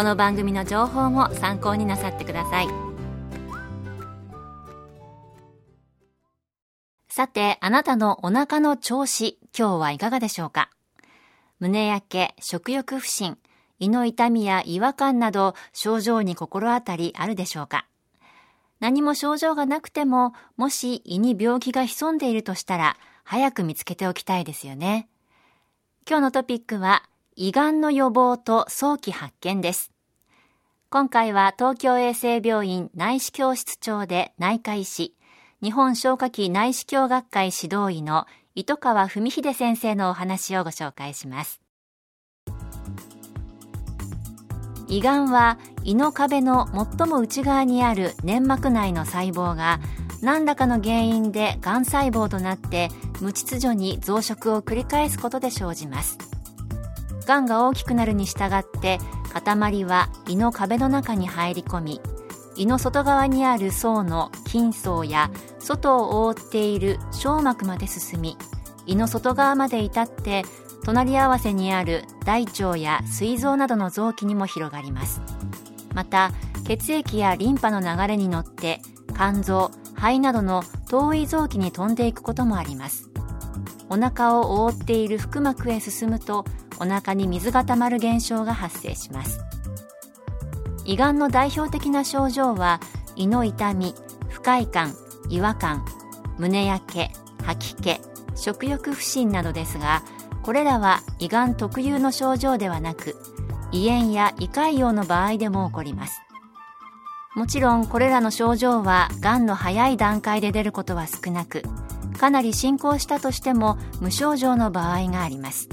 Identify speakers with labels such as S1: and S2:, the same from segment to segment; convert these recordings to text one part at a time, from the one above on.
S1: この番組の情報も参考になさってください。さてあなたのお腹の調子今日はいかがでしょうか？胸焼け食欲不振胃の痛みや違和感など症状に心当たりあるでしょうか？何も症状がなくてももし胃に病気が潜んでいるとしたら早く見つけておきたいですよね。今日のトピックは、胃がんの予防と早期発見です。今回は東京衛生病院内視鏡室長で内科医師、日本消化器内視鏡学会指導医の糸川文秀先生のお話をご紹介します。胃がんは胃の壁の最も内側にある粘膜内の細胞が何らかの原因でがん細胞となって無秩序に増殖を繰り返すことで生じますがんが大きくなるに従って塊は胃の壁の中に入り込み胃の外側にある層の筋層や外を覆っている小膜まで進み胃の外側まで至って隣り合わせにある大腸や膵臓などの臓器にも広がります。また血液やリンパの流れに乗って肝臓肺などの遠い臓器に飛んでいくこともあります。お腹を覆っている腹膜へ進むとお腹に水が溜まる現象が発生します。胃がんの代表的な症状は胃の痛み不快感違和感胸焼け吐き気食欲不振などですがこれらは胃がん特有の症状ではなく胃炎や胃潰瘍の場合でも起こります。もちろんこれらの症状はがんの早い段階で出ることは少なくかなり進行したとしても無症状の場合があります。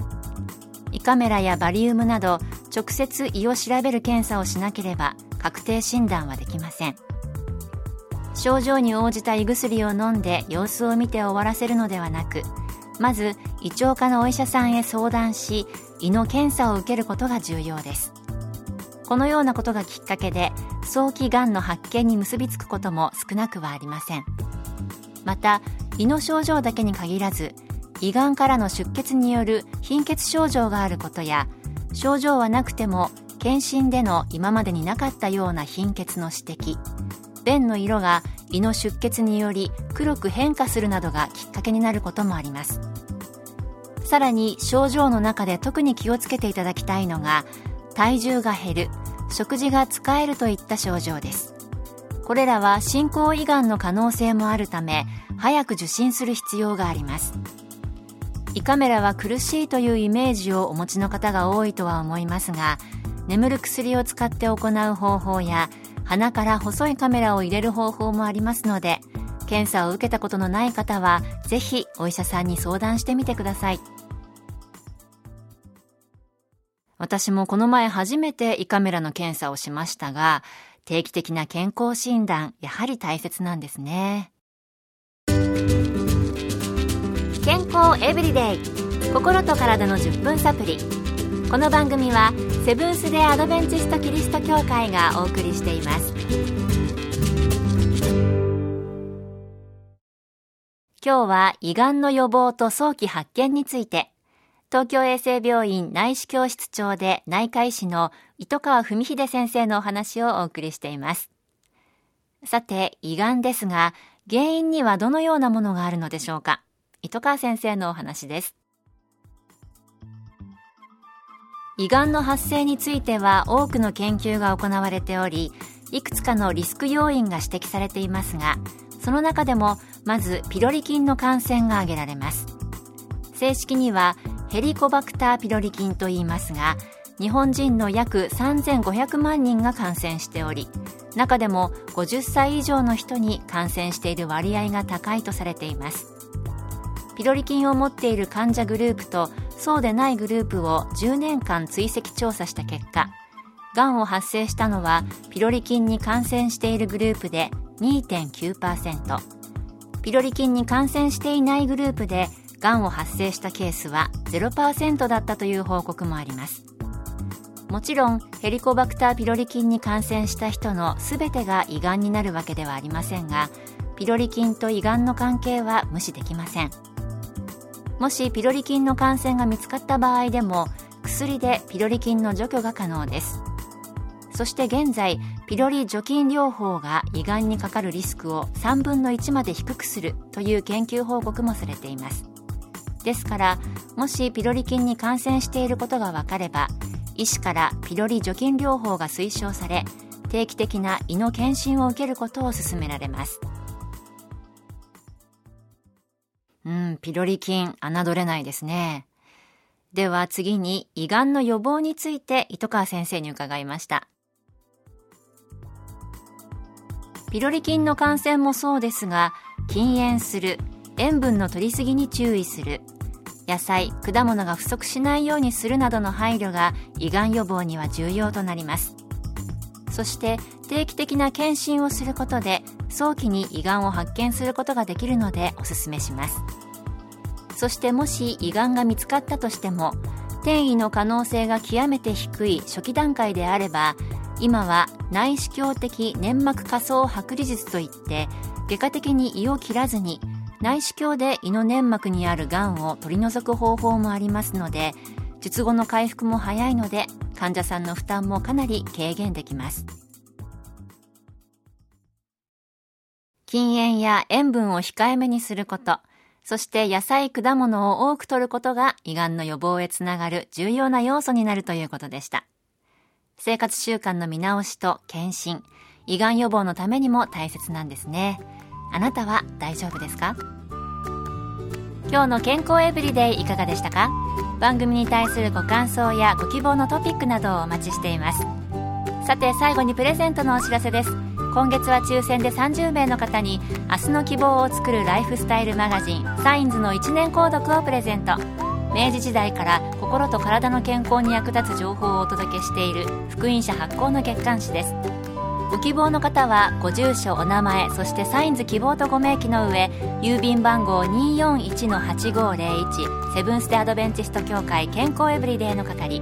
S1: 胃カメラやバリウムなど直接胃を調べる検査をしなければ確定診断はできません。症状に応じた胃薬を飲んで様子を見て終わらせるのではなくまず胃腸科のお医者さんへ相談し胃の検査を受けることが重要です。このようなことがきっかけで早期がんの発見に結びつくことも少なくはありません。また胃の症状だけに限らず胃がんからの出血による貧血症状があることや症状はなくても検診での今までになかったような貧血の指摘。便の色が胃の出血により黒く変化するなどがきっかけになることもあります。さらに症状の中で特に気をつけていただきたいのが体重が減る食事が使えるといった症状です。これらは進行胃がんの可能性もあるため早く受診する必要があります。胃カメラは苦しいというイメージをお持ちの方が多いとは思いますが眠る薬を使って行う方法や鼻から細いカメラを入れる方法もありますので検査を受けたことのない方はぜひお医者さんに相談してみてください私もこの前初めて胃カメラの検査をしましたが、定期的な健康診断、やはり大切なんですね。健康エブリデイ心と体の10分サプリ。この番組はセブンス・デ・アドベンチスト・キリスト教会がお送りしています。今日は胃がんの予防と早期発見について東京衛生病院内視鏡室長で内科医師の糸川文秀先生のお話をお送りしています。さて、胃がんですが、原因にはどのようなものがあるのでしょうか？糸川先生のお話です。胃がんの発生については多くの研究が行われており、いくつかのリスク要因が指摘されていますがその中でもまずピロリ菌の感染が挙げられます正式にはヘリコバクターピロリ菌と言いますが日本人の約3500万人が感染しており中でも50歳以上の人に感染している割合が高いとされていますピロリ菌を持っている患者グループとそうでないグループを10年間追跡調査した結果がんを発生したのはピロリ菌に感染しているグループで2.9%ピロリ菌に感染していないグループでがんを発生したケースは0%だったという報告もあります。もちろんヘリコバクターピロリ菌に感染した人の全てが胃がんになるわけではありませんがピロリ菌と胃がんの関係は無視できません。もしピロリ菌の感染が見つかった場合でも薬でピロリ菌の除去が可能です。そして現在ピロリ除菌療法が胃がんにかかるリスクを3分の1まで低くするという研究報告もされています。ですからもしピロリ菌に感染していることが分かれば医師からピロリ除菌療法が推奨され定期的な胃の検診を受けることを勧められます。うんピロリ菌侮れないですね。では次に胃がんの予防について糸川先生に伺いました。ピロリ菌の感染もそうですが禁煙する塩分の摂りすぎに注意する野菜果物が不足しないようにするなどの配慮が胃がん予防には重要となります。そして定期的な検診をすることで早期に胃がんを発見することができるのでおすすめします。そしてもし胃がんが見つかったとしても転移の可能性が極めて低い初期段階であれば今は内視鏡的粘膜下層剥離術といって外科的に胃を切らずに内視鏡で胃の粘膜にあるがんを取り除く方法もありますので術後の回復も早いので患者さんの負担もかなり軽減できます。禁煙や塩分を控えめにすること。そして野菜果物を多く摂ることが胃がんの予防へつながる重要な要素になるということでした。生活習慣の見直しと検診。胃がん予防のためにも大切なんですね。あなたは大丈夫ですか？今日の健康エブリデイいかがでしたか？番組に対するご感想やご希望のトピックなどをお待ちしています。さて最後にプレゼントのお知らせです。今月は抽選で30名の方に明日の希望を作るライフスタイルマガジンサインズの1年購読をプレゼント。明治時代から心と体の健康に役立つ情報をお届けしている福音社発行の月刊誌です。ご希望の方はご住所お名前そしてサインズ希望とご明記の上郵便番号241-8501セブンス・デ・アドベンチスト協会健康エブリデイの係。